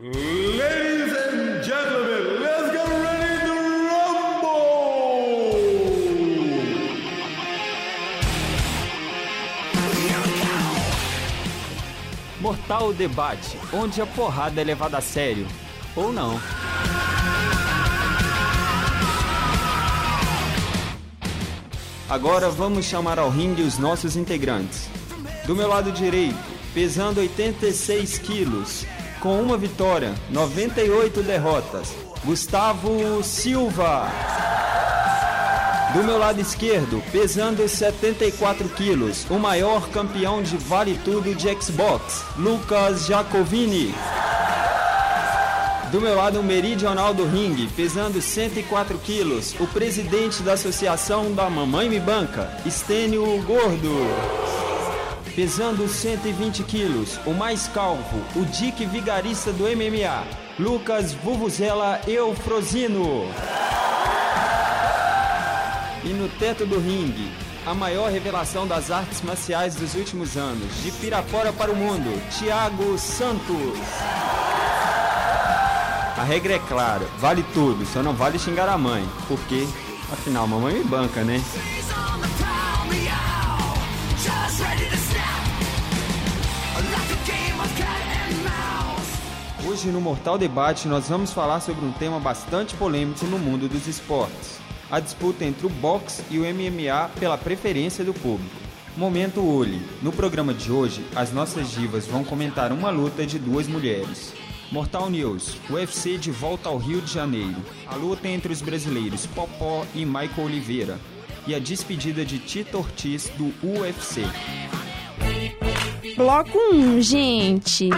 Ladies and gentlemen, let's get ready to rumble! Mortal Debate, onde a porrada é levada a sério. Ou não. Agora vamos chamar ao ringue os nossos integrantes. Do meu lado direito, pesando 86 quilos, com uma vitória, 98 derrotas, Gustavo Silva. Do meu lado esquerdo, pesando 74 quilos, o maior campeão de vale tudo de Xbox, Lucas Jacovini. Do meu lado meridional do ringue, pesando 104 quilos, o presidente da associação da Mamãe Me Banca, Estênio Gordo. Pesando 120 quilos, o mais calvo, o Dick Vigarista do MMA, Lucas Vuvuzela Eufrosino. E no teto do ringue, a maior revelação das artes marciais dos últimos anos, de Pirapora para o mundo, Thiago Santos. A regra é clara, vale tudo, só não vale xingar a mãe, porque, afinal, mamãe me banca, né? Ready to Hoje no Mortal Debate nós vamos falar sobre um tema bastante polêmico no mundo dos esportes. A disputa entre o boxe e o MMA pela preferência do público. Momento Olhe. No programa de hoje, as nossas divas vão comentar uma luta de duas mulheres. Mortal News, UFC de volta ao Rio de Janeiro. A luta entre os brasileiros Popó e Michael Oliveira. E a despedida de Tito Ortiz do UFC. Bloco 1, gente.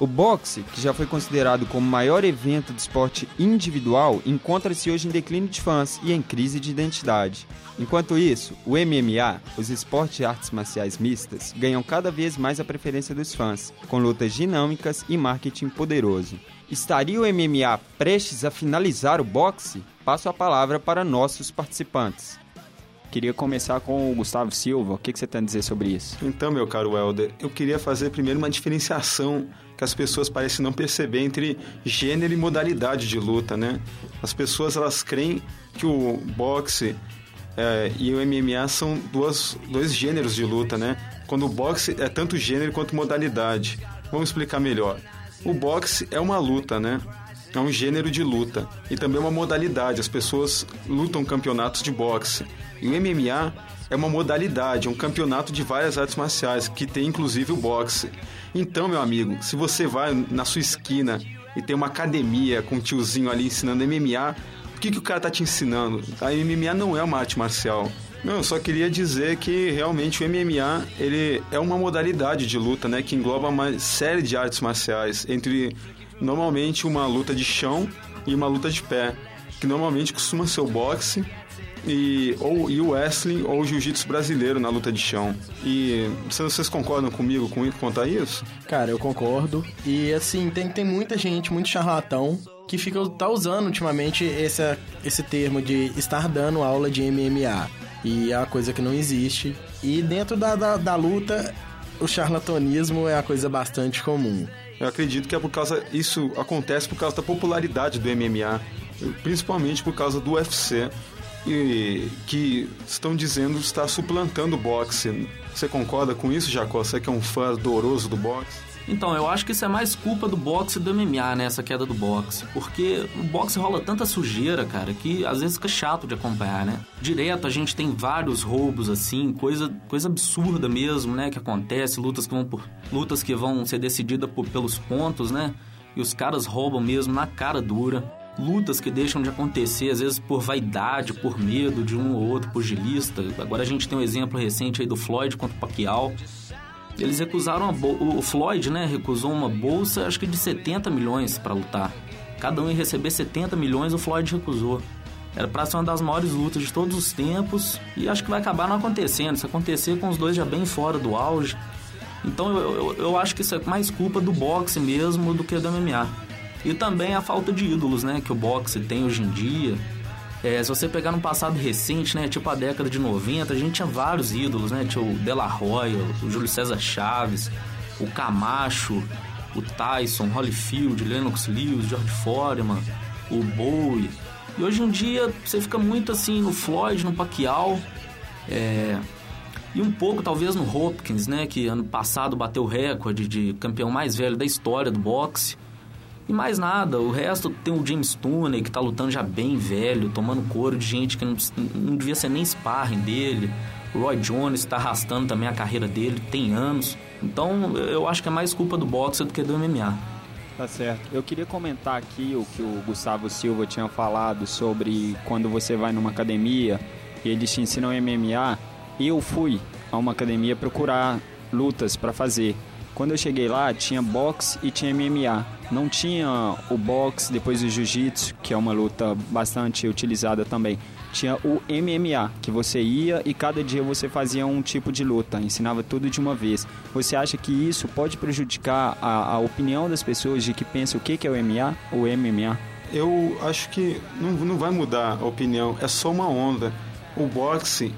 O boxe, que já foi considerado como o maior evento de esporte individual, encontra-se hoje em declínio de fãs e em crise de identidade. Enquanto isso, o MMA, os esportes e artes marciais mistas, ganham cada vez mais a preferência dos fãs, com lutas dinâmicas e marketing poderoso. Estaria o MMA prestes a finalizar o boxe? Passo a palavra para nossos participantes. Queria começar com o Gustavo Silva. O que, que você tem a dizer sobre isso? Então, meu caro Helder, eu queria fazer primeiro uma diferenciação que as pessoas parecem não perceber entre gênero e modalidade de luta, né? As pessoas elas creem que o boxe é, e o MMA são duas, dois gêneros de luta, né? Quando o boxe é tanto gênero quanto modalidade. Vamos explicar melhor. O boxe é uma luta, né? É um gênero de luta e também uma modalidade. As pessoas lutam campeonatos de boxe. E o MMA é uma modalidade, um campeonato de várias artes marciais, que tem inclusive o boxe. Então, meu amigo, se você vai na sua esquina e tem uma academia com um tiozinho ali ensinando MMA, o que, que o cara tá te ensinando? A MMA não é uma arte marcial. Não, eu só queria dizer que realmente o MMA ele é uma modalidade de luta, né, que engloba uma série de artes marciais, entre normalmente uma luta de chão e uma luta de pé, que normalmente costuma ser o boxe e ou e o wrestling ou jiu-jitsu brasileiro na luta de chão. E vocês concordam comigo com quanto a isso? Cara, eu concordo. E assim, tem, tem muita gente, muito charlatão, que fica tá usando ultimamente esse, esse termo de estar dando aula de MMA. E é uma coisa que não existe. E dentro da, da, da luta, o charlatanismo é a coisa bastante comum. Eu acredito que é por causa isso acontece por causa da popularidade do MMA, principalmente por causa do UFC. E que estão dizendo está suplantando o boxe. Você concorda com isso, Jacó? Você que é um fã ardoroso do boxe? Então, eu acho que isso é mais culpa do boxe e do MMA, né? Essa queda do boxe. Porque no boxe rola tanta sujeira, cara, que às vezes fica chato de acompanhar, né? Direto a gente tem vários roubos, assim, coisa, coisa absurda mesmo, né? Que acontece, lutas que vão, por, lutas que vão ser decididas por, pelos pontos, né? E os caras roubam mesmo na cara dura. Lutas que deixam de acontecer, às vezes por vaidade, por medo de um ou outro pugilista. Agora a gente tem um exemplo recente aí do Floyd contra o Pacquiao. Eles recusaram o Floyd, né, recusou uma bolsa, acho que de 70 milhões para lutar. Cada um ia receber 70 milhões, o Floyd recusou. Era pra ser uma das maiores lutas de todos os tempos e acho que vai acabar não acontecendo. Se acontecer com os dois já bem fora do auge. Então eu, eu, eu acho que isso é mais culpa do boxe mesmo do que do MMA. E também a falta de ídolos, né, que o boxe tem hoje em dia. É, se você pegar no passado recente, né, tipo a década de 90, a gente tinha vários ídolos, né? Tinha o De La Hoya, o Júlio César Chaves, o Camacho, o Tyson, Holyfield, Lennox Lewis, George Foreman, o Bowie. E hoje em dia você fica muito assim no Floyd, no Pacquiao, é, e um pouco talvez no Hopkins, né, que ano passado bateu o recorde de campeão mais velho da história do boxe. E mais nada, o resto tem o James Tooney, que tá lutando já bem velho, tomando couro de gente que não, não devia ser nem sparring dele. O Roy Jones tá arrastando também a carreira dele, tem anos. Então eu acho que é mais culpa do boxe do que do MMA. Tá certo. Eu queria comentar aqui o que o Gustavo Silva tinha falado sobre quando você vai numa academia e eles te ensinam MMA. Eu fui a uma academia procurar lutas para fazer. Quando eu cheguei lá, tinha boxe e tinha MMA. Não tinha o boxe, depois o jiu-jitsu, que é uma luta bastante utilizada também. Tinha o MMA, que você ia e cada dia você fazia um tipo de luta, ensinava tudo de uma vez. Você acha que isso pode prejudicar a, a opinião das pessoas de que pensam o que, que é o MMA ou MMA? Eu acho que não, não vai mudar a opinião, é só uma onda. O boxe,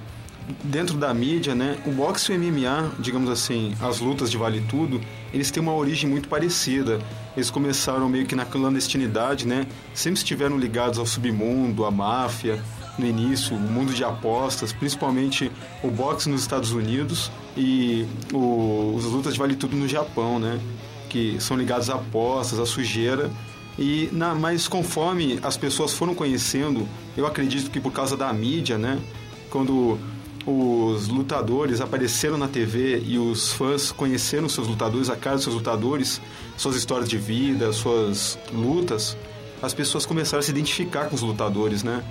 dentro da mídia, né? O boxe e o MMA, digamos assim, as lutas de vale tudo, eles têm uma origem muito parecida. Eles começaram meio que na clandestinidade, né? Sempre estiveram ligados ao submundo, à máfia, no início, o mundo de apostas, principalmente o boxe nos Estados Unidos e o, os lutas de vale tudo no Japão, né? Que são ligados a apostas, a sujeira. E na, mas conforme as pessoas foram conhecendo, eu acredito que por causa da mídia, né? Quando os lutadores apareceram na TV e os fãs conheceram seus lutadores, a cara dos seus lutadores, suas histórias de vida, suas lutas, as pessoas começaram a se identificar com os lutadores, né?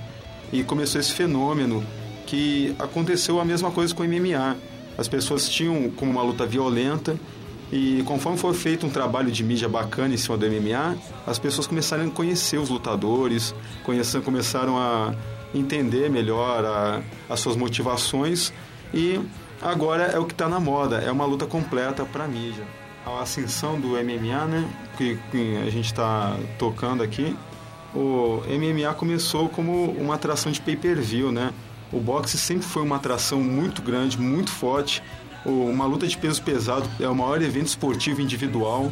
E começou esse fenômeno que aconteceu a mesma coisa com o MMA. As pessoas tinham como uma luta violenta e conforme foi feito um trabalho de mídia bacana em cima do MMA, as pessoas começaram a conhecer os lutadores, começaram a entender melhor a, as suas motivações e agora é o que está na moda, é uma luta completa para a mídia. A ascensão do MMA, né, que, que a gente está tocando aqui, o MMA começou como uma atração de pay-per-view, né? O boxe sempre foi uma atração muito grande, muito forte. O- Uma luta de peso pesado é o maior evento esportivo individual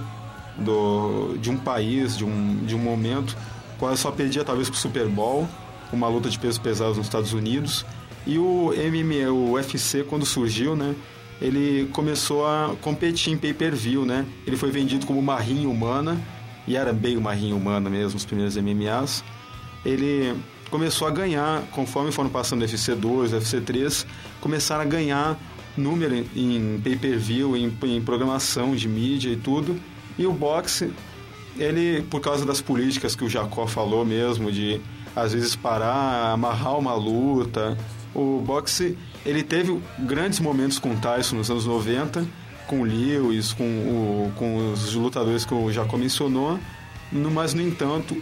do, de um país, de um, de um momento. Quase só perdia talvez pro Super Bowl, uma luta de peso pesado nos Estados Unidos. E o MMA, o UFC, quando surgiu, né? Ele começou a competir em pay-per-view, né? Ele foi vendido como uma rinha humana, e era bem uma rinha humana mesmo, os primeiros MMAs. Ele começou a ganhar, conforme foram passando o UFC 2, UFC 3, começaram a ganhar número em- pay-per-view, em, em programação de mídia e tudo. E o boxe, ele, por causa das políticas que o Jacó falou mesmo, de às vezes parar, amarrar uma luta, o boxe, ele teve grandes momentos com o Tyson nos anos 90, com o Lewis, com, o, com os lutadores que o Jacó mencionou, no- mas no entanto,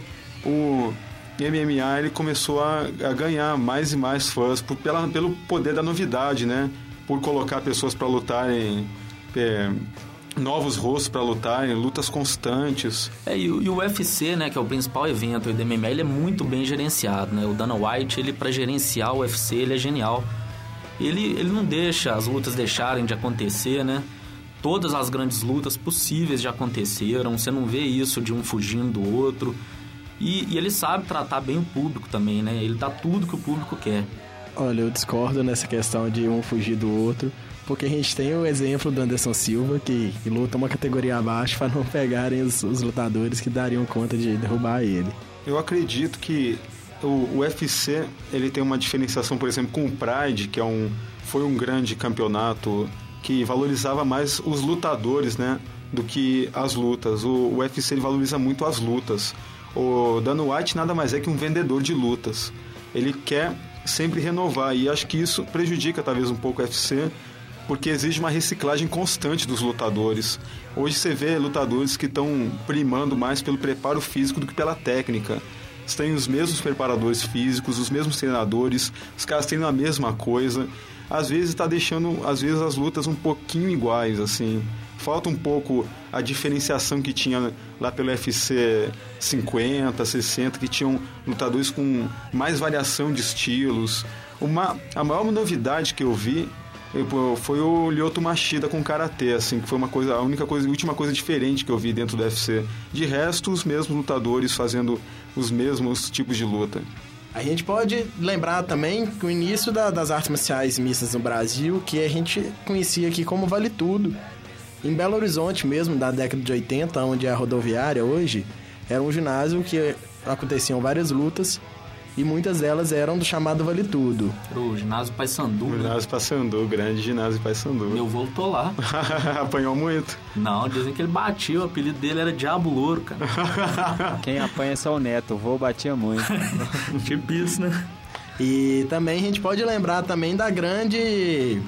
o MMA ele começou a, a ganhar mais e mais fãs por, pela, pelo poder da novidade, né? Por colocar pessoas para lutarem, é, novos rostos para lutarem, lutas constantes. É, e, o- e o UFC, né, que é o principal evento do MMA, ele é muito bem gerenciado, né? O Dana White, ele para gerenciar o UFC, ele é genial. Ele, ele não deixa as lutas deixarem de acontecer, né? Todas as grandes lutas possíveis já aconteceram, você não vê isso de um fugindo do outro. E, e ele sabe tratar bem o público também, né? Ele dá tudo que o público quer. Olha, eu discordo nessa questão de um fugir do outro, porque a gente tem o exemplo do Anderson Silva, que, que luta uma categoria abaixo para não pegarem os, os lutadores que dariam conta de derrubar ele. Eu acredito que o, o UFC ele tem uma diferenciação, por exemplo, com o Pride, que é um, foi um grande campeonato que valorizava mais os lutadores, né, do que as lutas. O, o UFC ele valoriza muito as lutas. O Dana White nada mais é que um vendedor de lutas. Ele quer sempre renovar e acho que isso prejudica talvez um pouco o UFC, porque exige uma reciclagem constante dos lutadores. Hoje você vê lutadores que estão primando mais pelo preparo físico do que pela técnica. Você tem os mesmos preparadores físicos, os mesmos treinadores, os caras treinam a mesma coisa. Às vezes está deixando, às vezes as lutas um pouquinho iguais, assim. Falta um pouco a diferenciação que tinha lá pelo UFC 50, 60, que tinham lutadores com mais variação de estilos. Uma, a maior novidade que eu vi foi o Lyoto Machida com karatê, assim, que foi uma coisa, a única coisa, a última coisa diferente que eu vi dentro do UFC. De resto, os mesmos lutadores fazendo os mesmos tipos de luta. A gente pode lembrar também que o início da- das artes marciais mistas no Brasil, que a gente conhecia aqui como Vale Tudo. Em Belo Horizonte mesmo, da década de 80, onde é a rodoviária hoje, era um ginásio que aconteciam várias lutas e muitas delas eram do chamado Vale Tudo. O ginásio Paysandu, né? Ginásio Paysandu, grande ginásio Paysandu. Meu vô lutou lá. Apanhou muito. Não, dizem que ele batia, o apelido dele era Diabo Louro, cara. Quem apanha é só o neto, o vô batia muito. tipo isso, né? E também a gente pode lembrar também da grande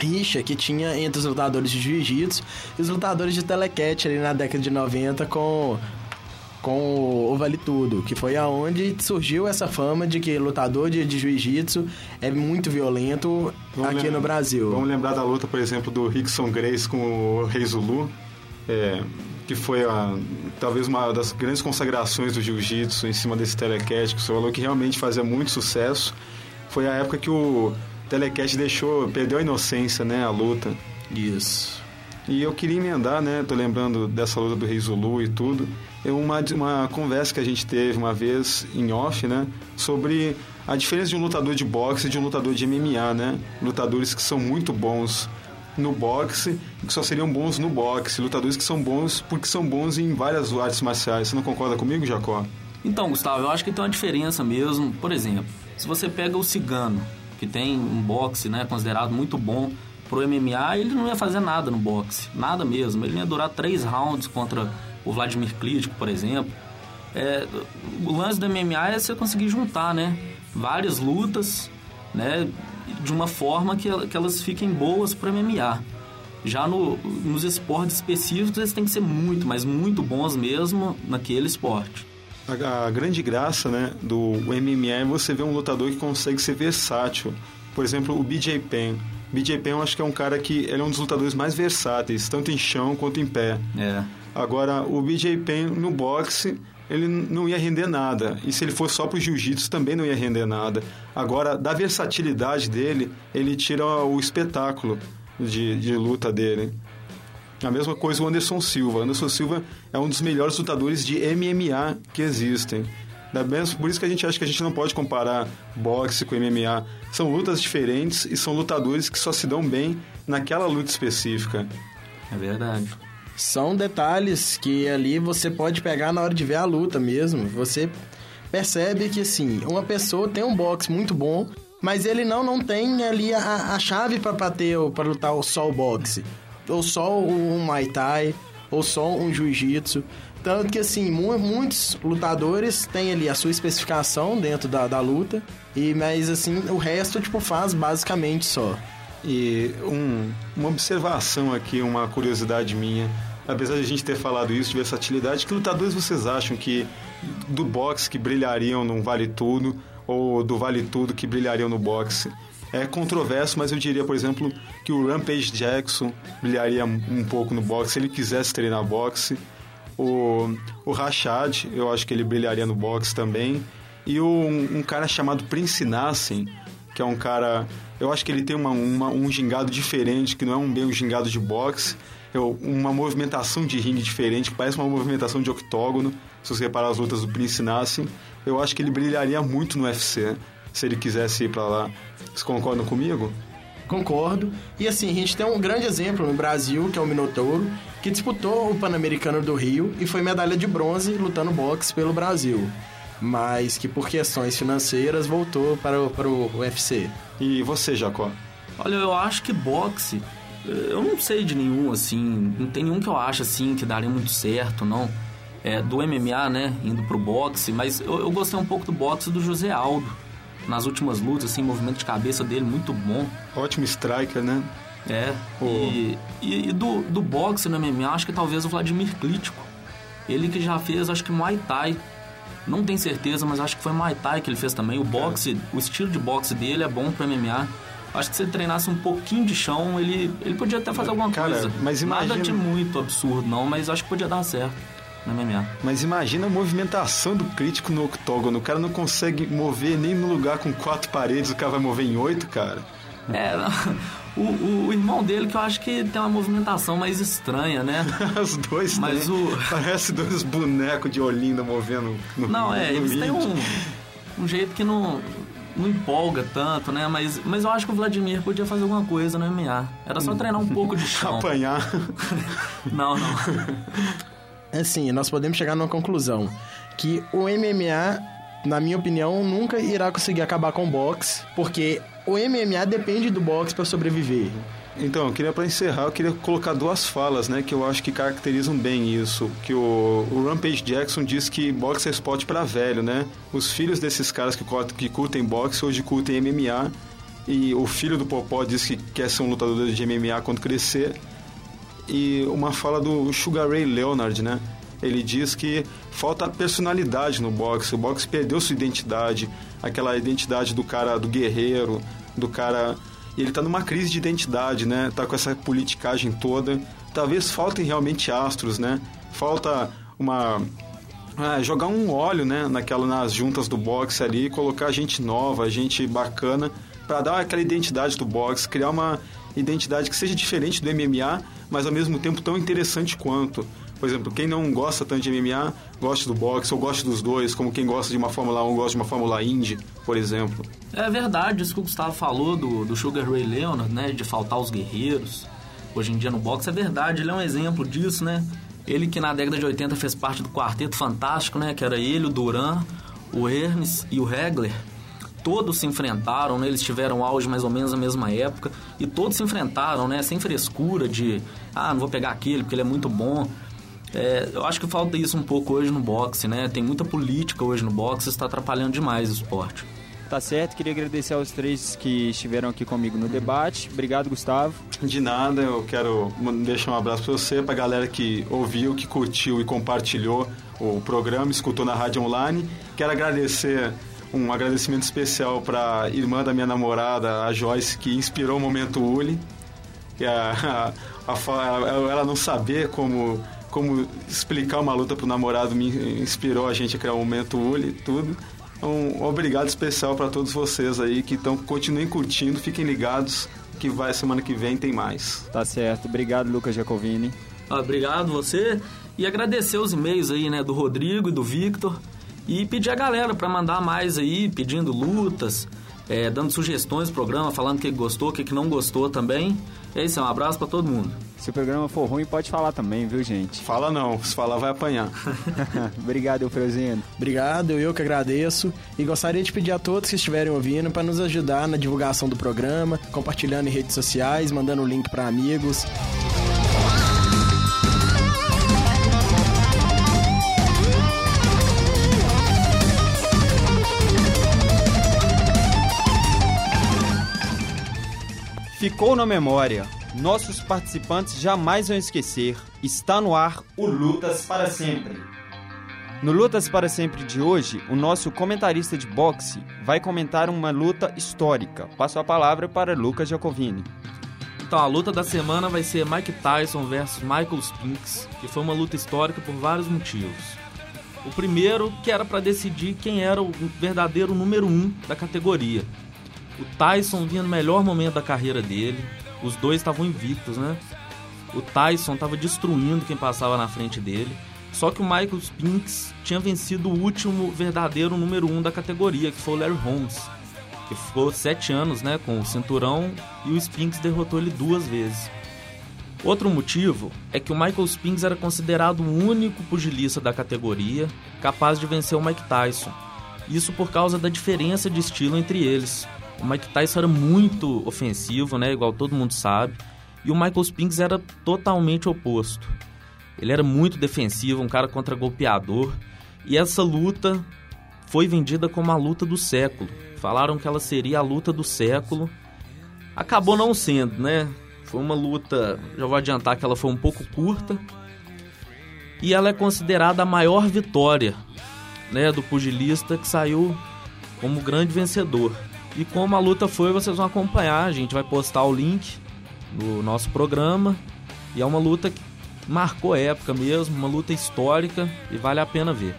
rixa que tinha entre os lutadores de jiu-jitsu e os lutadores de telecat ali na década de 90 com com o Vale Tudo, que foi aonde surgiu essa fama de que lutador de, de jiu-jitsu é muito violento Vamos aqui no Brasil. Vamos lembrar da luta, por exemplo, do Rickson Grace com o Rei Zulu, é, que foi a, talvez uma das grandes consagrações do jiu-jitsu em cima desse telecat, que você falou que realmente fazia muito sucesso. Foi a época que o telecat deixou, perdeu a inocência, né, a luta. Isso. E eu queria emendar, né? Tô lembrando dessa luta do Rei Zulu e tudo. Uma, uma conversa que a gente teve uma vez em off, né? Sobre a diferença de um lutador de boxe e de um lutador de MMA, né? Lutadores que são muito bons no boxe e que só seriam bons no boxe. Lutadores que são bons porque são bons em várias artes marciais. Você não concorda comigo, Jacó? Então, Gustavo, eu acho que tem uma diferença mesmo. Por exemplo, se você pega o Cigano, que tem um boxe né, considerado muito bom pro MMA, ele não ia fazer nada no boxe. Nada mesmo. Ele ia durar três rounds contra o Vladimir Klitschko, por exemplo. É, o lance do MMA é você conseguir juntar, né? Várias lutas, né? De uma forma que, que elas fiquem boas pro MMA. Já no, nos esportes específicos, eles têm que ser muito, mas muito bons mesmo naquele esporte. A, a grande graça né, do MMA é você ver um lutador que consegue ser versátil. Por exemplo, o BJ Penn. BJ Penn eu acho que é um cara que ele é um dos lutadores mais versáteis, tanto em chão quanto em pé. É. Agora, o BJ Penn no boxe, ele não ia render nada. E se ele fosse só pro jiu-jitsu, também não ia render nada. Agora, da versatilidade dele, ele tira o espetáculo de, de luta dele. A mesma coisa o Anderson Silva. Anderson Silva é um dos melhores lutadores de MMA que existem. Por isso que a gente acha que a gente não pode comparar boxe com MMA. São lutas diferentes e são lutadores que só se dão bem naquela luta específica. É verdade. São detalhes que ali você pode pegar na hora de ver a luta mesmo. Você percebe que, assim, uma pessoa tem um boxe muito bom, mas ele não, não tem ali a, a chave para bater, para lutar só o boxe. Ou só um Muay Thai, ou só um Jiu-Jitsu. Tanto que, assim, mu- muitos lutadores têm ali a sua especificação dentro da, da luta, e mas, assim, o resto, tipo, faz basicamente só. E um- uma observação aqui, uma curiosidade minha. Apesar de a gente ter falado isso de versatilidade, que lutadores vocês acham que do boxe que brilhariam no Vale Tudo ou do Vale Tudo que brilhariam no boxe? É controverso, mas eu diria, por exemplo, que o Rampage Jackson brilharia um pouco no boxe se ele quisesse treinar boxe. O, o Rashad, eu acho que ele brilharia no boxe também. E o- um, um cara chamado Prince Nassen, que é um cara. Eu acho que ele tem uma, uma- um gingado diferente, que não é um bem um gingado de boxe, uma movimentação de ringue diferente, que parece uma movimentação de octógono. Se você reparar as lutas do Prince Nassen, eu acho que ele brilharia muito no UFC, se ele quisesse ir pra lá. Vocês concordam comigo? Concordo. E assim, a gente tem um grande exemplo no Brasil, que é o Minotouro, que disputou o Pan-Americano do Rio e foi medalha de bronze lutando boxe pelo Brasil. Mas que por questões financeiras voltou para o, para o UFC. E você, Jacó? Olha, eu acho que boxe, eu não sei de nenhum, assim, não tem nenhum que eu acho, assim, que daria muito certo, não. É, do MMA, né, indo pro boxe, mas eu, eu gostei um pouco do boxe do José Aldo. Nas últimas lutas, assim, movimento de cabeça dele muito bom. Ótimo striker, né? É, e, e, e do, do boxe no MMA, acho que talvez o Vladimir Klitschko. Ele que já fez, acho que Muay Thai. Não tenho certeza, mas acho que foi Muay Thai que ele fez também. O boxe, o estilo de boxe dele é bom pro MMA. Acho que se ele treinasse um pouquinho de chão, ele, ele podia até fazer alguma Cara, coisa. mas Nada imagina- de muito absurdo, não, mas acho que podia dar certo no MMA. Mas imagina a movimentação do crítico no octógono. O cara não consegue mover nem no lugar com quatro paredes, o cara vai mover em oito, cara. É, O, o- o irmão dele, que eu acho que tem uma movimentação mais estranha, né? Os dois Mas têm. o- Parece dois bonecos de Olinda movendo no Não, é, no eles têm um, um jeito que não, não empolga tanto, né? Mas, mas eu acho que o Vladimir podia fazer alguma coisa no MMA. Era só treinar um pouco de chão. Apanhar. Não, não. Assim, nós podemos chegar numa conclusão que o MMA, na minha opinião, nunca irá conseguir acabar com o boxe, porque o MMA depende do boxe para sobreviver. Então, eu queria para encerrar, eu queria colocar duas falas, né, que eu acho que caracterizam bem isso. Que o, o Rampage Jackson diz que boxe é esporte para velho, né? Os filhos desses caras que, que curtem boxe hoje curtem MMA. E o filho do Popó diz que quer ser um lutador de MMA quando crescer. E uma fala do Sugar Ray Leonard, né? Ele diz que falta personalidade no boxe. O boxe perdeu sua identidade, aquela identidade do cara, do guerreiro, do cara. E ele tá numa crise de identidade, né? Tá com essa politicagem toda. Talvez faltem realmente astros, né? Falta uma ah, jogar um óleo, né, naquela nas juntas do boxe ali, colocar gente nova, gente bacana para dar aquela identidade do boxe, criar uma identidade que seja diferente do MMA, mas ao mesmo tempo tão interessante quanto. Por exemplo, quem não gosta tanto de MMA, gosta do boxe ou gosta dos dois, como quem gosta de uma Fórmula 1 gosta de uma Fórmula Indy, por exemplo. É verdade, isso que o Gustavo falou do, do Sugar Ray Leonard, né? De faltar os guerreiros. Hoje em dia no boxe é verdade, ele é um exemplo disso, né? Ele que na década de 80 fez parte do Quarteto Fantástico, né? Que era ele, o Duran, o Ernst e o Hegler. Todos se enfrentaram, né? Eles tiveram auge mais ou menos na mesma época. E todos se enfrentaram, né? Sem frescura de... Ah, não vou pegar aquele porque ele é muito bom. É, eu acho que falta isso um pouco hoje no boxe, né? Tem muita política hoje no boxe, isso está atrapalhando demais o esporte. Tá certo, queria agradecer aos três que estiveram aqui comigo no debate. Obrigado, Gustavo. De nada, eu quero deixar um abraço para você, para a galera que ouviu, que curtiu e compartilhou o programa, escutou na rádio online. Quero agradecer, um agradecimento especial para a irmã da minha namorada, a Joyce, que inspirou o momento Uli. Que a, a, a ela não saber como, como explicar uma luta para o namorado me inspirou a gente a criar o momento Uli e tudo. Um obrigado especial para todos vocês aí que estão continuem curtindo, fiquem ligados que vai semana que vem tem mais. Tá certo. Obrigado, Lucas Jacovini. Ah, Obrigado você e agradecer os e-mails aí, né, do Rodrigo e do Victor e pedir a galera para mandar mais aí, pedindo lutas, é, dando sugestões do programa, falando o que gostou, o que não gostou também. É isso, um abraço para todo mundo. Se o programa for ruim, pode falar também, viu, gente? Fala não, se falar vai apanhar. Obrigado, Eufrosino. Obrigado, eu que agradeço. E gostaria de pedir a todos que estiverem ouvindo para nos ajudar na divulgação do programa, compartilhando em redes sociais, mandando o link para amigos. Ficou na memória. Nossos participantes jamais vão esquecer. Está no ar o Lutas para Sempre. No Lutas para Sempre de hoje, o nosso comentarista de boxe vai comentar uma luta histórica. Passo a palavra para Lucas Jacovini. Então, a luta da semana vai ser Mike Tyson versus Michael Spinks, que foi uma luta histórica por vários motivos. O primeiro, que era para decidir quem era o verdadeiro número um da categoria. O Tyson vinha no melhor momento da carreira dele, os dois estavam invictos, né? O Tyson estava destruindo quem passava na frente dele. Só que o Michael Spinks tinha vencido o último verdadeiro número um da categoria, que foi o Larry Holmes, que ficou sete anos né, com o cinturão e o Spinks derrotou ele duas vezes. Outro motivo é que o Michael Spinks era considerado o único pugilista da categoria capaz de vencer o Mike Tyson. Isso por causa da diferença de estilo entre eles. O Mike Tyson era muito ofensivo, né, igual todo mundo sabe, e o Michael Spinks era totalmente oposto. Ele era muito defensivo, um cara contra-golpeador, e essa luta foi vendida como a luta do século. Falaram que ela seria a luta do século. Acabou não sendo, né? Foi uma luta, já vou adiantar que ela foi um pouco curta. E ela é considerada a maior vitória, né, do pugilista que saiu como grande vencedor. E como a luta foi, vocês vão acompanhar, a gente vai postar o link no nosso programa. E é uma luta que marcou época mesmo, uma luta histórica e vale a pena ver.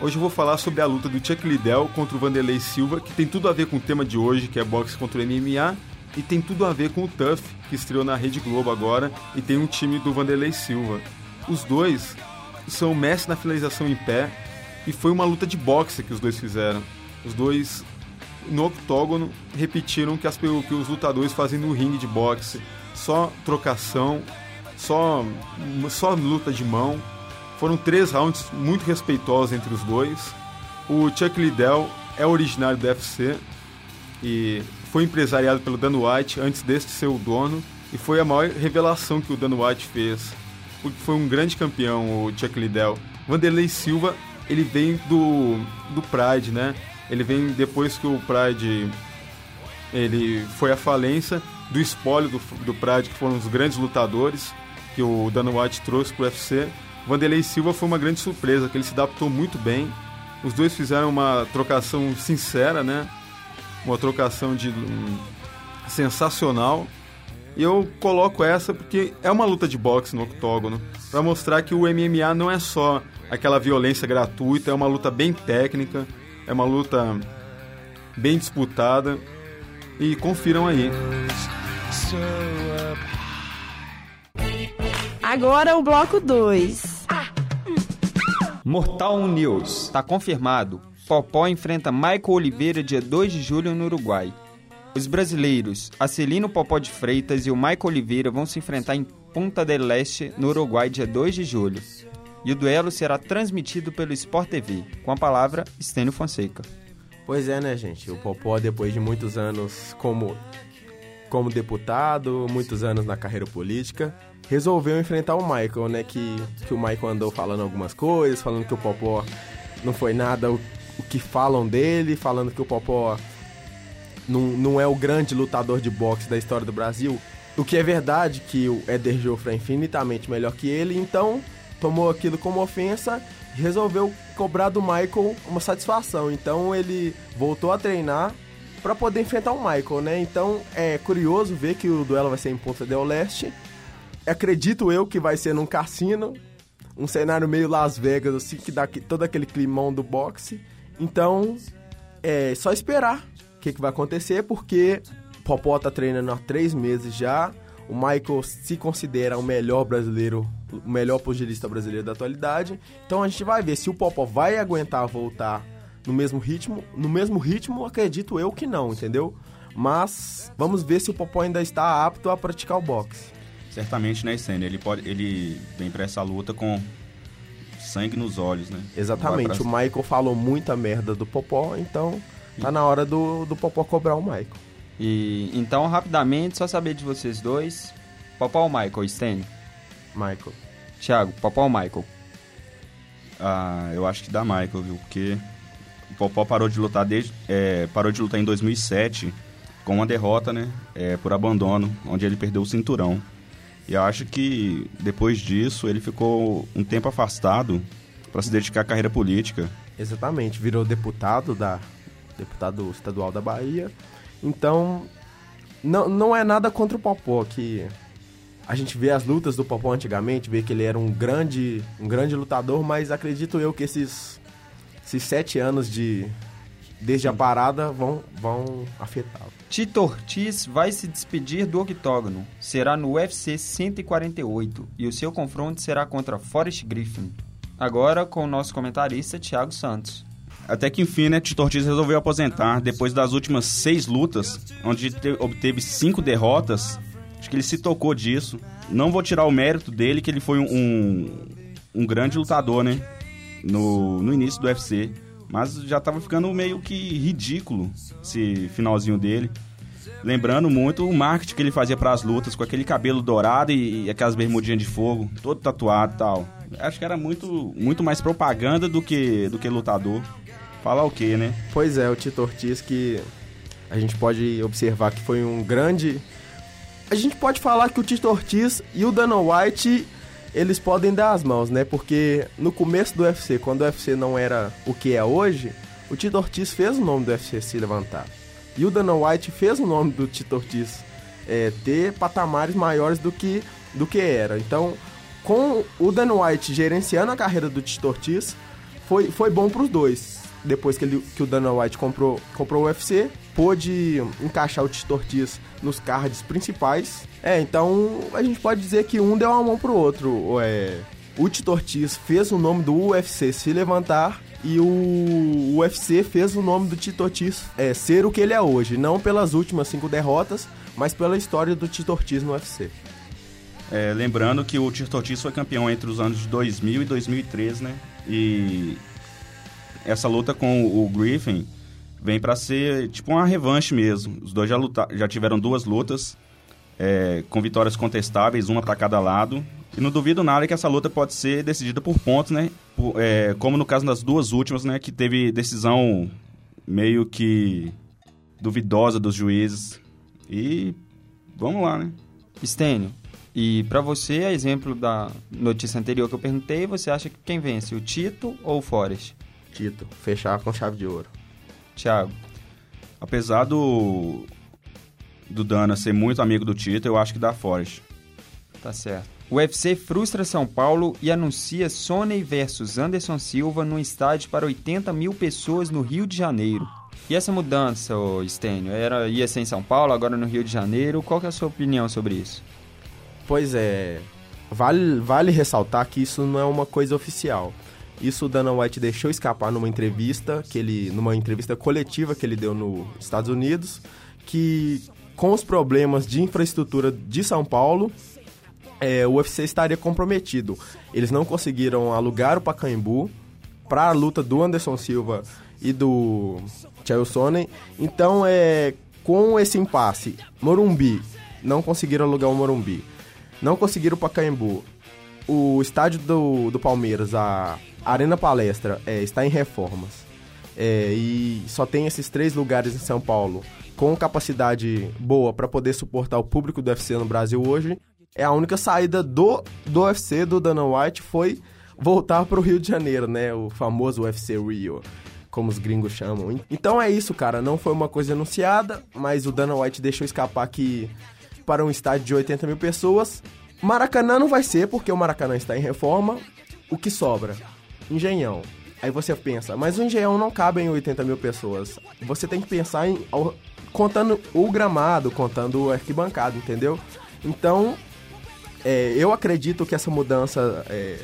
Hoje eu vou falar sobre a luta do Chuck Liddell contra o Vanderlei Silva, que tem tudo a ver com o tema de hoje, que é boxe contra o MMA, e tem tudo a ver com o Tuff, que estreou na Rede Globo agora e tem um time do Vanderlei Silva. Os dois são mestres na finalização em pé e foi uma luta de boxe que os dois fizeram. Os dois no octógono repetiram que, as, que os lutadores fazem no ringue de boxe, só trocação, só só luta de mão. Foram três rounds muito respeitosos entre os dois. O Chuck Liddell é originário do UFC e foi empresariado pelo Dan White antes deste ser o dono e foi a maior revelação que o Dan White fez, porque foi um grande campeão o Chuck Liddell. Vanderlei Silva, ele vem do, do Pride, né? Ele vem depois que o Pride ele foi à falência do espólio do, do Pride, que foram os grandes lutadores que o Dan White trouxe para o UFC. Vanderlei Silva foi uma grande surpresa, que ele se adaptou muito bem. Os dois fizeram uma trocação sincera, né? Uma trocação de um, sensacional. E eu coloco essa porque é uma luta de boxe no octógono, para mostrar que o MMA não é só aquela violência gratuita, é uma luta bem técnica, é uma luta bem disputada. E confiram aí. Agora o bloco 2. Mortal News. Está confirmado. Popó enfrenta Michael Oliveira dia 2 de julho no Uruguai. Os brasileiros Acelino Popó de Freitas e o Michael Oliveira vão se enfrentar em Punta del Este, no Uruguai, dia 2 de julho. E o duelo será transmitido pelo Sport TV, com a palavra Estênio Fonseca. Pois é, né, gente? O Popó, depois de muitos anos como, como deputado, muitos anos na carreira política, resolveu enfrentar o Michael, né? Que, que o Michael andou falando algumas coisas, falando que o Popó não foi nada o, o que falam dele, falando que o Popó não, não é o grande lutador de boxe da história do Brasil. O que é verdade que o Eder Joffre é infinitamente melhor que ele, então tomou aquilo como ofensa e resolveu cobrar do Michael uma satisfação. Então ele voltou a treinar para poder enfrentar o Michael, né? Então é curioso ver que o duelo vai ser em Ponta del Leste. Acredito eu que vai ser num cassino, um cenário meio Las Vegas, assim, que dá todo aquele climão do boxe. Então é só esperar o que, que vai acontecer, porque Popó tá treinando há três meses já. O Michael se considera o melhor brasileiro, o melhor pugilista brasileiro da atualidade. Então a gente vai ver se o Popó vai aguentar voltar no mesmo ritmo. No mesmo ritmo, acredito eu que não, entendeu? Mas vamos ver se o Popó ainda está apto a praticar o boxe. Certamente, né, Senna? Ele, pode, ele vem pra essa luta com sangue nos olhos, né? Exatamente. Vai O pra- Michael falou muita merda do Popó, então tá na hora do, do Popó cobrar o Michael. E então, rapidamente, só saber de vocês dois. Popó ou Michael, Stênio? Michael. Thiago, Popó ou Michael? Ah, eu acho que dá Michael, viu? Porque o Popó parou de lutar desde. é, parou de lutar em 2007 com uma derrota, né? é, por abandono, onde ele perdeu o cinturão. E eu acho que depois disso ele ficou um tempo afastado para se dedicar à carreira política. Exatamente, virou deputado da deputado estadual da Bahia. Então, não, não é nada contra o Popó, que a gente vê as lutas do Popó antigamente, vê que ele era um grande, um grande lutador, mas acredito eu que esses, esses sete anos de desde a parada vão, vão afetá-lo. Tito Ortiz vai se despedir do octógono. Será no UFC 148 e o seu confronto será contra Forrest Griffin. Agora com o nosso comentarista Thiago Santos. Até que enfim, né, Tito Ortiz resolveu aposentar depois das últimas seis lutas, onde te- obteve cinco derrotas. Acho que ele se tocou disso. Não vou tirar o mérito dele, que ele foi um, um, um grande lutador, né? No, no início do UFC. Mas já tava ficando meio que ridículo esse finalzinho dele. Lembrando muito o marketing que ele fazia para as lutas, com aquele cabelo dourado e, e aquelas bermudinhas de fogo, todo tatuado e tal. Acho que era muito, muito mais propaganda do que, do que lutador. Falar o quê, né? Pois é, o Tito Ortiz que a gente pode observar que foi um grande. A gente pode falar que o Tito Ortiz e o Dana White eles podem dar as mãos, né? Porque no começo do UFC, quando o UFC não era o que é hoje, o Tito Ortiz fez o nome do UFC se levantar. E o Dana White fez o nome do Tito Ortiz é, ter patamares maiores do que, do que era. Então, com o Dana White gerenciando a carreira do Tito Ortiz, foi, foi bom para os dois. Depois que, ele, que o Dana White comprou, comprou o UFC, pôde encaixar o Tito Ortiz nos cards principais. É, então a gente pode dizer que um deu uma mão pro outro. É, o Tito Ortiz fez o nome do UFC se levantar e o UFC fez o nome do Tito Ortiz é, ser o que ele é hoje. Não pelas últimas cinco derrotas, mas pela história do Tito Ortiz no UFC. É, lembrando que o Tito Ortiz foi campeão entre os anos de 2000 e 2003, né? E essa luta com o Griffin vem pra ser tipo uma revanche mesmo. Os dois já, luta, já tiveram duas lutas é, com vitórias contestáveis, uma pra cada lado. E não duvido nada que essa luta pode ser decidida por pontos, né? Por- é, como no caso das duas últimas, né? Que teve decisão meio que duvidosa dos juízes. E vamos lá, né? Stênio, e pra você, a exemplo da notícia anterior que eu perguntei, você acha que quem vence, o Tito ou o Forrest? Tito, fechar com chave de ouro. Thiago, Apesar do do Dana ser muito amigo do Tito, eu acho que dá Forrest. tá certo. O UFC frustra São Paulo e anuncia Sony versus Anderson Silva num estádio para 80 mil pessoas no Rio de Janeiro. E essa mudança, Stênio, era, ia ser em São Paulo, agora no Rio de Janeiro. Qual que é a sua opinião sobre isso? Pois é, vale, vale ressaltar que isso não é uma coisa oficial. Isso o Dana White deixou escapar numa entrevista que ele, numa entrevista coletiva que ele deu nos Estados Unidos, que com os problemas de infraestrutura de São Paulo, é, o UFC estaria comprometido. Eles não conseguiram alugar o Pacaembu para a luta do Anderson Silva e do Chael Sonnen. Então, é, com esse impasse, Morumbi, não conseguiram alugar o Morumbi. Não conseguiram o Pacaembu. O estádio do, do Palmeiras, a Arena Palestra, é, está em reformas. É, e só tem esses três lugares em São Paulo com capacidade boa para poder suportar o público do UFC no Brasil hoje. É a única saída do, do UFC, do Dana White, foi voltar para o Rio de Janeiro, né? O famoso UFC Rio, como os gringos chamam. Então é isso, cara. Não foi uma coisa anunciada, mas o Dana White deixou escapar que para um estádio de 80 mil pessoas. Maracanã não vai ser, porque o Maracanã está em reforma. O que sobra? Engenhão. Aí você pensa, mas o Engenhão não cabe em 80 mil pessoas. Você tem que pensar em contando o gramado, contando o arquibancada, entendeu? Então, é, eu acredito que essa mudança é,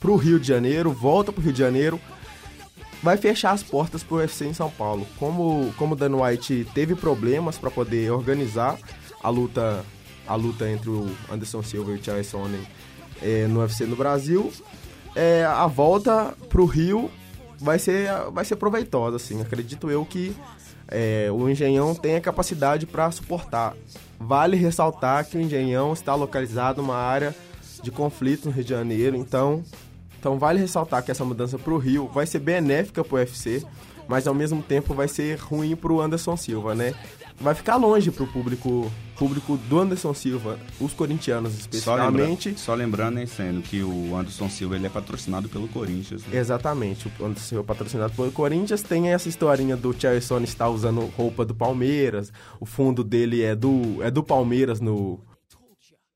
pro Rio de Janeiro, volta pro Rio de Janeiro, vai fechar as portas pro UFC em São Paulo. Como, como o Dan White teve problemas para poder organizar a luta, a luta entre o Anderson Silva e o Charles é, no UFC no Brasil, é, a volta pro Rio vai ser, vai ser proveitosa, assim. Acredito eu que é, o Engenhão tem a capacidade para suportar. Vale ressaltar que o Engenhão está localizado numa área de conflito no Rio de Janeiro, então, então vale ressaltar que essa mudança para o Rio vai ser benéfica para o UFC, mas ao mesmo tempo vai ser ruim para o Anderson Silva, né? Vai ficar longe para o público, público do Anderson Silva, os corintianos Só, lembra, só lembrando, hein, sendo que o Anderson Silva ele é patrocinado pelo Corinthians. né? Exatamente, o Anderson Silva patrocinado pelo Corinthians tem essa historinha do Charleston estar usando roupa do Palmeiras, o fundo dele é do, é do Palmeiras no,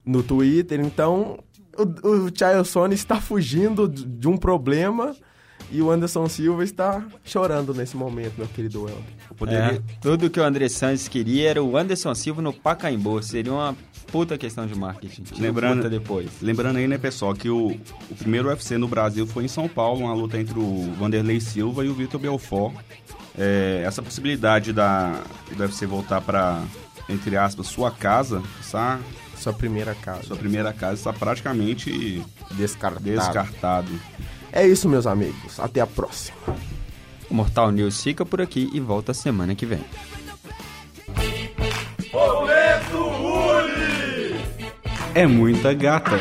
no Twitter, então o, o Charleston está fugindo de um problema e o Anderson Silva está chorando nesse momento, meu querido Welber. Poderia, É, tudo que o André Santos queria era o Anderson Silva no Pacaembu. Seria uma puta questão de marketing. Lembrando- depois. Lembrando aí, né, pessoal, que o, o primeiro UFC no Brasil foi em São Paulo, uma luta entre o Vanderlei Silva e o Vitor Belfort. É, essa possibilidade da, do UFC voltar para, entre aspas, sua casa, está, Sua primeira casa. sua primeira casa, está praticamente Descartado. descartado. É isso, meus amigos. Até a próxima. O Mortal News fica por aqui e volta semana que vem. É muita gata.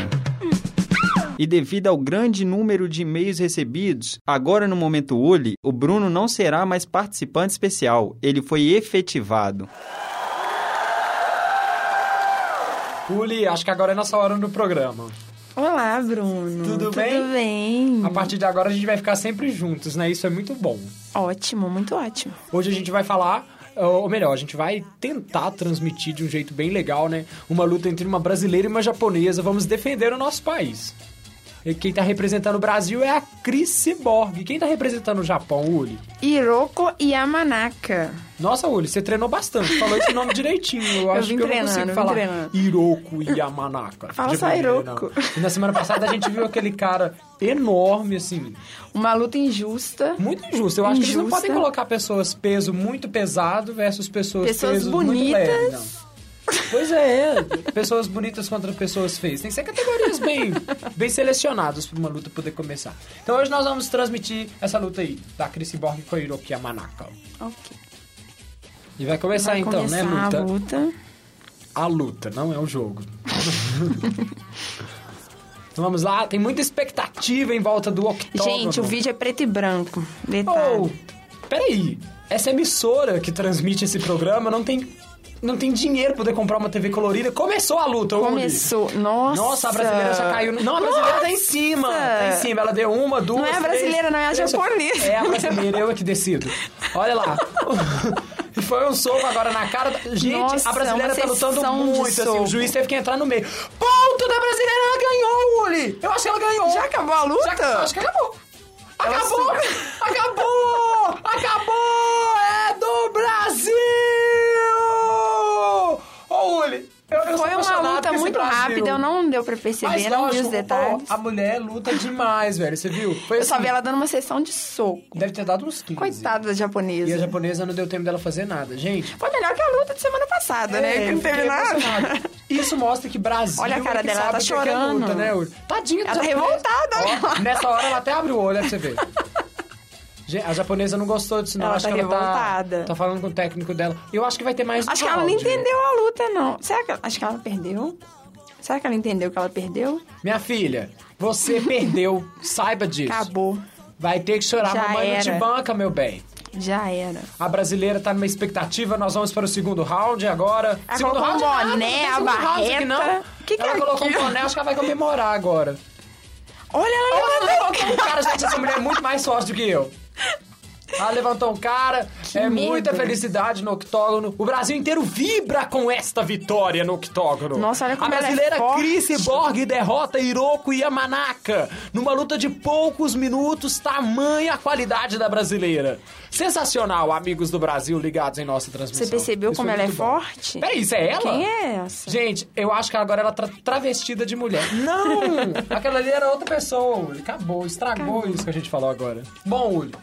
E devido ao grande número de e-mails recebidos, agora no momento Uli, o Bruno não será mais participante especial. Ele foi efetivado. Puli, acho que agora é nossa hora no programa. Olá, Bruno. Tudo bem? Tudo bem? A partir de agora a gente vai ficar sempre juntos, né? Isso é muito bom. Ótimo, muito ótimo. Hoje a gente vai falar, ou melhor, a gente vai tentar transmitir de um jeito bem legal, né? Uma luta entre uma brasileira e uma japonesa. Vamos defender o nosso país. E quem tá representando o Brasil é a Cris Cyborg. Quem tá representando o Japão, Uli? Hiroko Yamanaka. Nossa, Uli, você treinou bastante. Falou esse nome direitinho. Eu, acho vim que eu não consigo falar. treinando. Hiroko Yamanaka. Fala só Hiroko. E na semana passada a gente viu aquele cara enorme, assim, Uma luta injusta. muito injusto. Eu acho que eles não Injusta. podem colocar pessoas peso muito pesado versus pessoas, Pessoas peso muito leve. bonitas. Não. Pois é, pessoas bonitas contra pessoas feias. Tem que ser categorias bem, bem selecionadas para uma luta poder começar. Então hoje nós vamos transmitir essa luta aí, da Chris Borg com a Hiroki Yamanaka. Ok. E vai começar Vai então, começar né, luta? a luta. A luta, não é o jogo. então vamos lá, tem muita expectativa em volta do octógono. Gente, o vídeo é preto e branco. Detalhe. Oh, peraí. Essa emissora que transmite esse programa não tem, não tem dinheiro pra poder comprar uma TV colorida. Começou a luta. Começou. Nossa. Nossa, a brasileira já caiu. no- Não, a brasileira tá em cima. Tá em cima. Ela deu uma, duas. Não é a três, brasileira, não, é a três- japonesa. É a brasileira, eu é que decido. Olha lá. E foi um soco agora na cara. da- Gente, Nossa, a brasileira tá lutando muito. Assim, o juiz teve que entrar no meio. Ponto da brasileira, ela ganhou, Uli. Eu acho que ela ganhou. Já acabou a luta? Já, acho que acabou. Acabou! Deu pra perceber, Mas não vi lógico, os detalhes. a mulher luta demais, velho. Você viu? Foi Eu só assim, vi ela dando uma sessão de soco. Deve ter dado uns 15. Coitada da E a japonesa. japonesa não deu tempo dela fazer nada. Gente, Foi melhor que a luta de semana passada, né? É, Que eu não teve nada. Isso mostra que Brasil Olha a cara é que dela, ela tá que é que é chorando. luta, né? Tadinha Ela tá japonesa. revoltada, Ó. Nessa hora ela até abre o olho, pra você ver. A japonesa não gostou disso, não. Ela acho tá que ela revoltada. tá, tá falando com o técnico dela. Eu acho que vai ter mais um Acho que ela não entendeu a luta, não. Será que, acho que ela perdeu? Será que ela entendeu que ela perdeu? Minha filha, você perdeu. Saiba disso. Acabou. Vai ter que chorar. Já Mamãe não te era. banca, meu bem. Já era. A brasileira tá numa expectativa, nós vamos para o segundo round agora. Ela segundo colocou um nada, boné, não a round barreta. Que que ela é colocou um aquilo? boné, acho que ela vai comemorar agora. Olha ela Ela levantou um cara, gente, essa mulher é muito mais forte do que eu. Ela levantou um cara, é medo. muita felicidade no octógono. O Brasil inteiro vibra com esta vitória no octógono. Nossa, olha como A é brasileira forte. Chris Borg derrota Hiroko Yamanaka numa luta de poucos minutos, tamanha a qualidade da brasileira. Sensacional, amigos do Brasil ligados em nossa transmissão. Você percebeu Isso como foi ela é bom. forte? Peraí, isso é ela? Quem é essa? Gente, eu acho que agora ela tá travestida de mulher. Não! Aquela ali era outra pessoa, Uli. Acabou, estragou isso que a gente falou agora. Bom, Uli.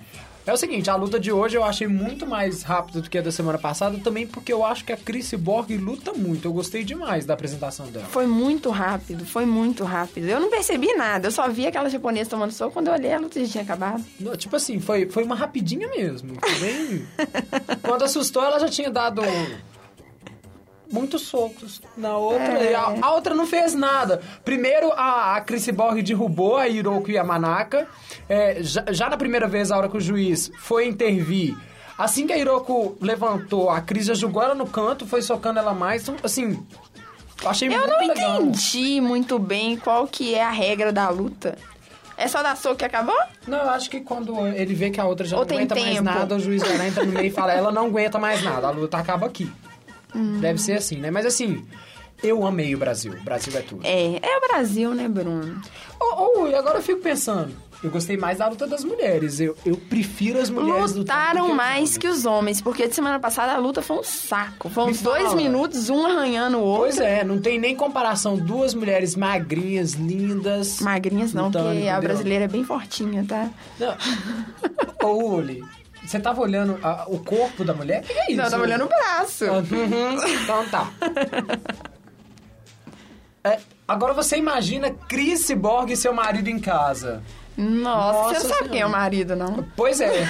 É o seguinte, a luta de hoje eu achei muito mais rápida do que a da semana passada, também porque eu acho que a Chris Borg luta muito. Eu gostei demais da apresentação dela. Foi muito rápido, foi muito rápido. Eu não percebi nada, eu só vi aquela japonesa tomando soco. Quando eu olhei, a luta já tinha acabado. Não, Tipo assim, foi, foi uma rapidinha mesmo. Foi bem... Quando assustou, ela já tinha dado muitos socos na outra. É. E a, a outra não fez nada. Primeiro, a, a Chris Borg derrubou a Hiroko Yamanaka. É, já, já na primeira vez, a hora que o juiz foi intervir, assim que a Hiroko levantou, a Cris já jogou ela no canto, foi socando ela mais. Então, assim, eu achei Eu muito não legal. entendi muito bem qual que é a regra da luta. É só dar soco e acabou? Não, eu acho que quando ele vê que a outra já Ou não aguenta mais tempo? nada, o juiz lá, entra no meio e fala, ela não aguenta mais nada, a luta acaba aqui. Hum. Deve ser assim, né? Mas assim, eu amei o Brasil. O Brasil é tudo. É, é o Brasil, né, Bruno? Oh, oh, e agora eu fico pensando, eu gostei mais da luta das mulheres. Eu, eu prefiro as mulheres Lutaram que mais que os homens, porque de semana passada a luta foi um saco. Foi uns dois minutos, um arranhando o outro. Pois é, não tem nem comparação. Duas mulheres magrinhas, lindas. Magrinhas não, lutando, porque a entendeu? brasileira é bem fortinha, tá? Não. Ô, Uli, você tava olhando a- o corpo da mulher? O que é isso? Não, eu tava olhando o braço. Uhum, então tá. É, agora você imagina Chris Borg e seu marido em casa. Nossa, Nossa você não sabe quem é o marido, não? Pois é.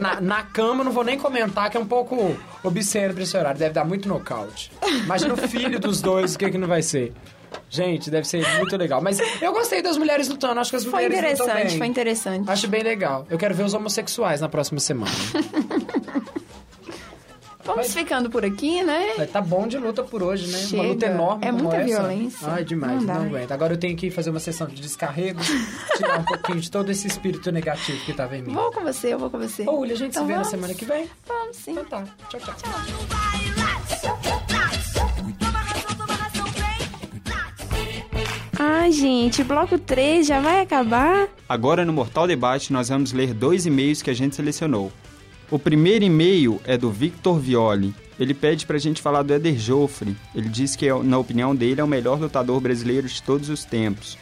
Na, na cama não vou nem comentar, que é um pouco obsceno pra esse horário. Deve dar muito nocaute. Imagina o filho dos dois, o que, que não vai ser. Gente, deve ser muito legal. Mas eu gostei das mulheres lutando. Acho que as Foi mulheres lutam interessante, bem. foi interessante. Acho bem legal. Eu quero ver os homossexuais na próxima semana. Vamos ficando por aqui, né? Mas Tá bom de luta por hoje, né? Uma Chega. luta enorme É muita essa. violência. Ai, demais, Não não, aguento. Agora eu tenho que fazer uma sessão de descarrego, tirar um pouquinho de todo esse espírito negativo que tava em mim. Vou com você, eu vou com você. Ô, a gente Então se vê na vamos? semana que vem? Vamos sim. Então tá. Tchau, tchau. Ai, Gente, bloco 3 já vai acabar? Agora no Mortal Debate nós vamos ler dois e-mails que a gente selecionou. O primeiro e-mail é do Victor Violi. Ele pede pra gente falar do Eder Joffre. Ele diz que, na opinião dele, é o melhor lutador brasileiro de todos os tempos.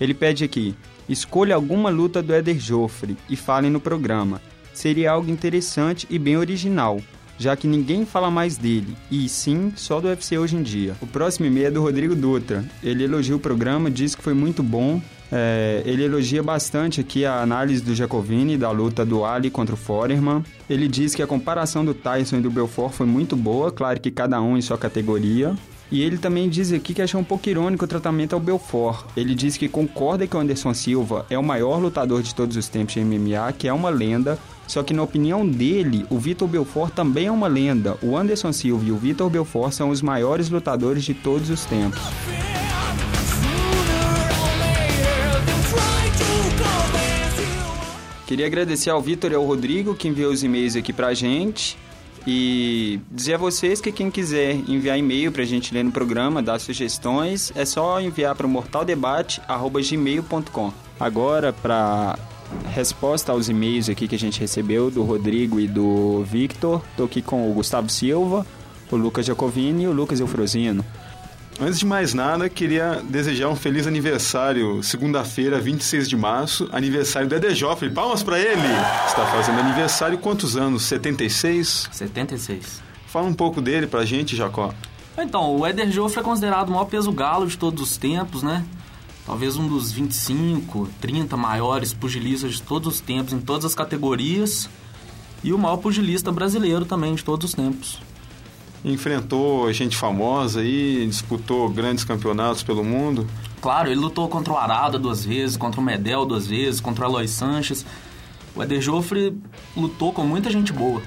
Ele pede aqui: escolha alguma luta do Eder Joffre e fale no programa. Seria algo interessante e bem original, já que ninguém fala mais dele, e sim só do UFC hoje em dia. O próximo e-mail é do Rodrigo Dutra. Ele elogia o programa, diz que foi muito bom. É, ele elogia bastante aqui a análise do Jacovini da luta do Ali contra o Foreman. Ele diz que a comparação do Tyson e do Belfort foi muito boa, claro que cada um em sua categoria. E ele também diz aqui que achou um pouco irônico o tratamento ao Belfort. Ele diz que concorda que o Anderson Silva é o maior lutador de todos os tempos de MMA, que é uma lenda, só que na opinião dele, o Vitor Belfort também é uma lenda. O Anderson Silva e o Vitor Belfort são os maiores lutadores de todos os tempos. Queria agradecer ao Vitor e ao Rodrigo que enviou os e-mails aqui pra gente. E dizer a vocês que quem quiser enviar e-mail pra gente ler no programa, dar sugestões, é só enviar para o mortaldebate.gmail.com. Agora, para resposta aos e-mails aqui que a gente recebeu do Rodrigo e do Victor, tô aqui com o Gustavo Silva, o Lucas Jacovini e o Lucas Eufrosino. Antes de mais nada, queria desejar um feliz aniversário, segunda-feira, 26 de março, aniversário do Eder Joffre. Palmas pra ele! Está fazendo aniversário quantos anos? 76? 76. Fala um pouco dele pra gente, Jacó. Então, o Eder Joffre é considerado o maior peso galo de todos os tempos, né? Talvez um dos 25, 30 maiores pugilistas de todos os tempos, em todas as categorias. E o maior pugilista brasileiro também de todos os tempos. Enfrentou gente famosa aí, disputou grandes campeonatos pelo mundo. Claro, ele lutou contra o Arada duas vezes, contra o Medel duas vezes, contra o Aloy Sanches. O Eder Joffre lutou com muita gente boa.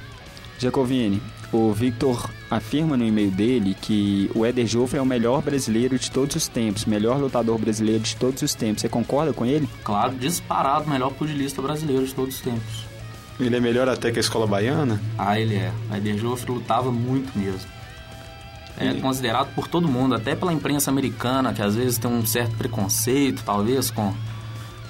Jacovini, o Victor afirma no e-mail dele que o Eder Joffre é o melhor brasileiro de todos os tempos, melhor lutador brasileiro de todos os tempos. Você concorda com ele? Claro, disparado melhor pugilista brasileiro de todos os tempos. Ele é melhor até que a escola baiana? Ah, ele é. O Eder Joffre lutava muito mesmo. É E- considerado por todo mundo, até pela imprensa americana, que às vezes tem um certo preconceito, talvez, com,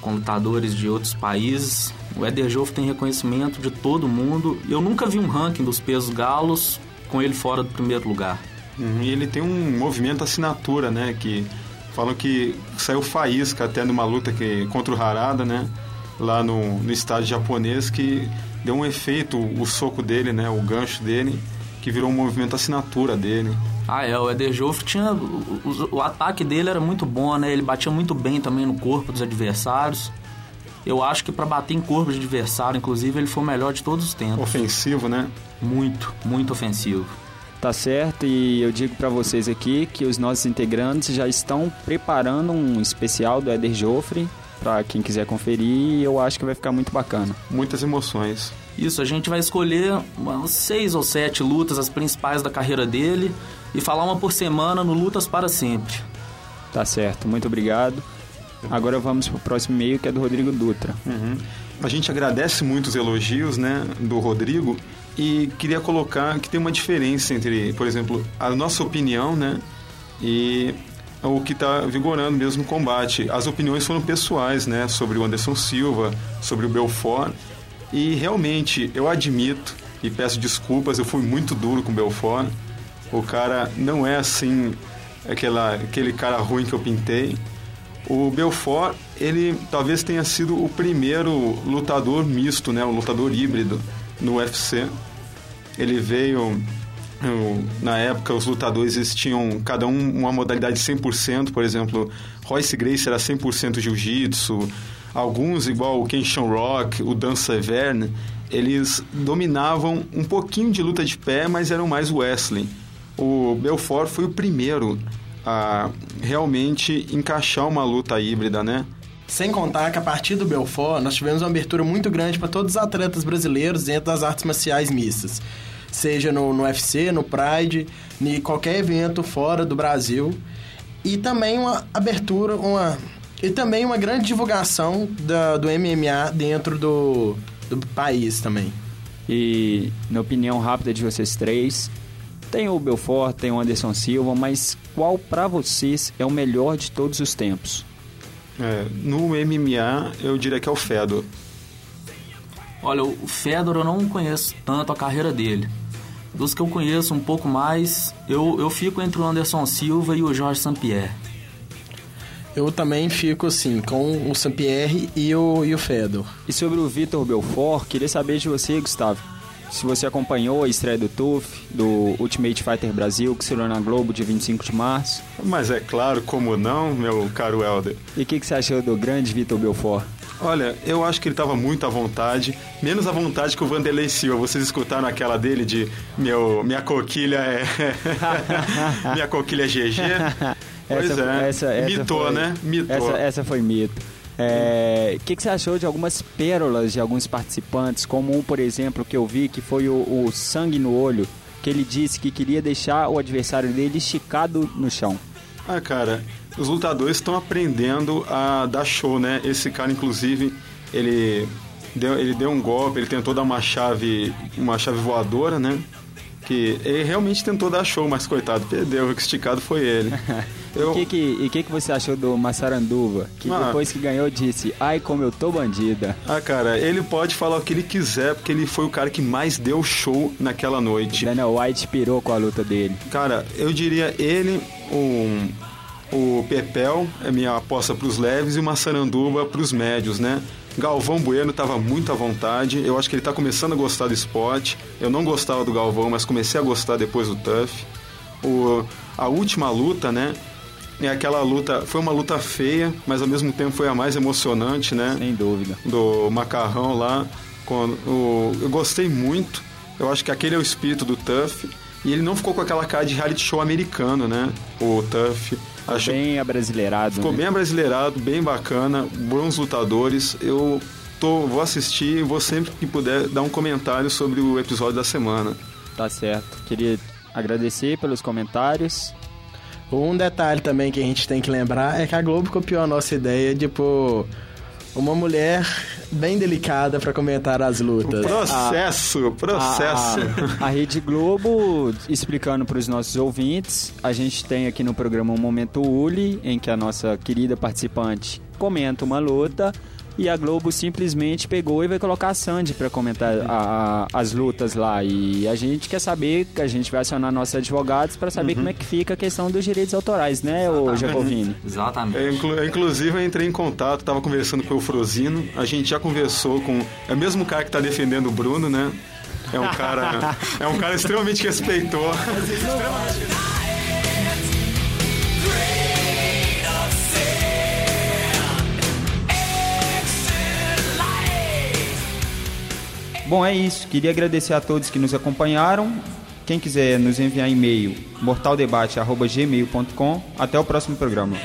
com lutadores de outros países. O Eder Joffre tem reconhecimento de todo mundo. Eu nunca vi um ranking dos pesos galos com ele fora do primeiro lugar. Uhum, E ele tem um movimento assinatura, né? Que falam que saiu faísca até numa luta que, contra o Harada, né? Lá no, no estádio japonês, que deu um efeito, o soco dele, né? O gancho dele, que virou um movimento assinatura dele. Ah, é, o Eder Joffre tinha... O, o- o ataque dele era muito bom, né? Ele batia muito bem também no corpo dos adversários. Eu acho que pra bater em corpo de adversário, inclusive, ele foi o melhor de todos os tempos. Ofensivo, né? Muito, muito ofensivo. Tá certo, e eu digo pra vocês aqui que os nossos integrantes já estão preparando um especial do Eder Joffre pra quem quiser conferir, e eu acho que vai ficar muito bacana. Muitas emoções. Isso, a gente vai escolher umas seis ou sete lutas, as principais da carreira dele, e falar uma por semana no Lutas para Sempre. Tá certo, muito obrigado. Agora vamos pro próximo e-mail que é do Rodrigo Dutra. Uhum. A gente agradece muito os elogios, né, do Rodrigo e queria colocar que tem uma diferença entre, por exemplo, a nossa opinião, né, e o que está vigorando mesmo no combate. As opiniões foram pessoais, né, sobre o Anderson Silva, sobre o Belfort e realmente eu admito e peço desculpas, eu fui muito duro com o Belfort. O cara não é assim aquela, aquele cara ruim que eu pintei. O Belfort, ele talvez tenha sido o primeiro lutador misto, né, um lutador híbrido no UFC. Ele veio na época os lutadores tinham cada um uma modalidade 100%, por exemplo, Royce Gracie era 100% jiu-jitsu, alguns igual o Ken Shamrock, o Dan Severn, eles dominavam um pouquinho de luta de pé, mas eram mais wrestling. O Belfort foi o primeiro a realmente encaixar uma luta híbrida, né? Sem contar que a partir do Belfort, nós tivemos uma abertura muito grande para todos os atletas brasileiros dentro das artes marciais mistas. Seja no, no UFC, no Pride, em qualquer evento fora do Brasil. E também uma abertura, uma. E também uma grande divulgação da, do MMA dentro do, do país também. E na opinião rápida de vocês três, tem o Belfort, tem o Anderson Silva, mas qual pra vocês é o melhor de todos os tempos? É, no MMA, eu diria que é o Fedor. Olha, o Fedor eu não conheço tanto a carreira dele. Dos que eu conheço um pouco mais, eu, eu fico entre o Anderson Silva e o Jorge St-Pierre. Eu também fico assim, com o Sampierre e o, e o Fedor. E sobre o Vitor Belfort, queria saber de você, Gustavo. Se você acompanhou a estreia do TUF, do Ultimate Fighter Brasil, que será na Globo dia 25 de março. Mas é claro, como não, meu caro Helder. E o que, que você achou do grande Vitor Belfort? Olha, eu acho que ele estava muito à vontade, menos à vontade que o Vanderlei Silva. Vocês escutaram aquela dele de meu, minha coquilha é. minha coquilha é GG? Pois essa, é. essa, essa Mitou, foi- né? Mitou. Essa, essa foi mito. É, O que, que você achou de algumas pérolas de alguns participantes, como um, por exemplo, que eu vi, que foi o, o Sangue no Olho, que ele disse que queria deixar o adversário dele esticado no chão. Ah, cara, os lutadores estão aprendendo a dar show, né? Esse cara, inclusive, ele deu, ele deu um golpe, ele tentou dar uma chave, uma chave voadora, né? Que ele realmente tentou dar show, mas coitado, perdeu, o que esticado foi ele. E o que, que, que, você achou do Massaranduva, que Ah. depois que ganhou disse, ai como eu tô bandida. Ah, cara, ele pode falar o que ele quiser, porque ele foi o cara que mais deu show naquela noite. Daniel White pirou com a luta dele. Cara, eu diria ele, o, o Pepel, é minha aposta pros leves, e o Massaranduba pros médios, né? Galvão Bueno tava muito à vontade, eu acho que ele tá começando a gostar do esporte. Eu não gostava do Galvão, mas comecei a gostar depois do Tuff. O, a última luta, né? É aquela luta, foi uma luta feia, mas ao mesmo tempo foi a mais emocionante, né? Sem dúvida. do macarrão lá. Com o, eu gostei muito. Eu acho que aquele é o espírito do Tuff. E ele não ficou com aquela cara de reality show americano, né? O Tuff. Acho, Bem abrasileirado. ficou né? bem abrasileirado, bem bacana, bons lutadores. Eu tô, vou assistir e vou sempre que puder dar um comentário sobre o episódio da semana. Tá certo. Queria agradecer pelos comentários. Um detalhe também que a gente tem que lembrar é que a Globo copiou a nossa ideia de pôr uma mulher bem delicada pra comentar as lutas. Processo, processo. A, a Rede Globo, explicando para os nossos ouvintes, a gente tem aqui no programa um Momento Uli, em que a nossa querida participante comenta uma luta e a Globo simplesmente pegou e vai colocar a Sandy para comentar a- a- as lutas lá. E a gente quer saber, que a gente vai acionar nossos advogados para saber como é que fica a questão dos direitos autorais, né, ô Jacovini? Exatamente. É, inclu- inclusive, eu entrei em contato, estava conversando com o Frozino. A gente já conversou com. É o mesmo cara que está defendendo o Bruno, né? É um cara, é um cara extremamente respeitoso. Bom, é isso. Queria agradecer a todos que nos acompanharam. Quem quiser nos enviar e-mail, mortaldebate.gmail.com. Até o próximo programa.